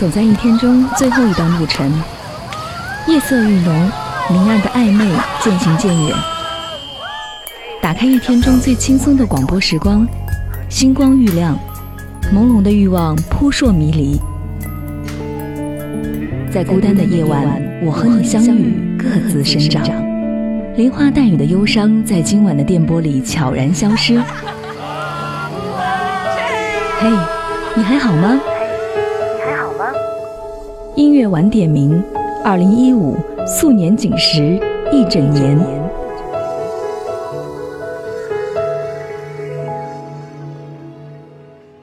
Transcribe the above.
走在一天中最后一段路程，夜色愈浓，明暗的暧昧渐行渐远。打开一天中最轻松的广播时光，星光愈亮，朦胧的欲望扑朔迷离。在孤单的夜晚，我和你相遇，各自生长。梨花带雨的忧伤，在今晚的电波里悄然消失。嘿，你还好吗？音乐晚点名，二零一五素年锦时一整年。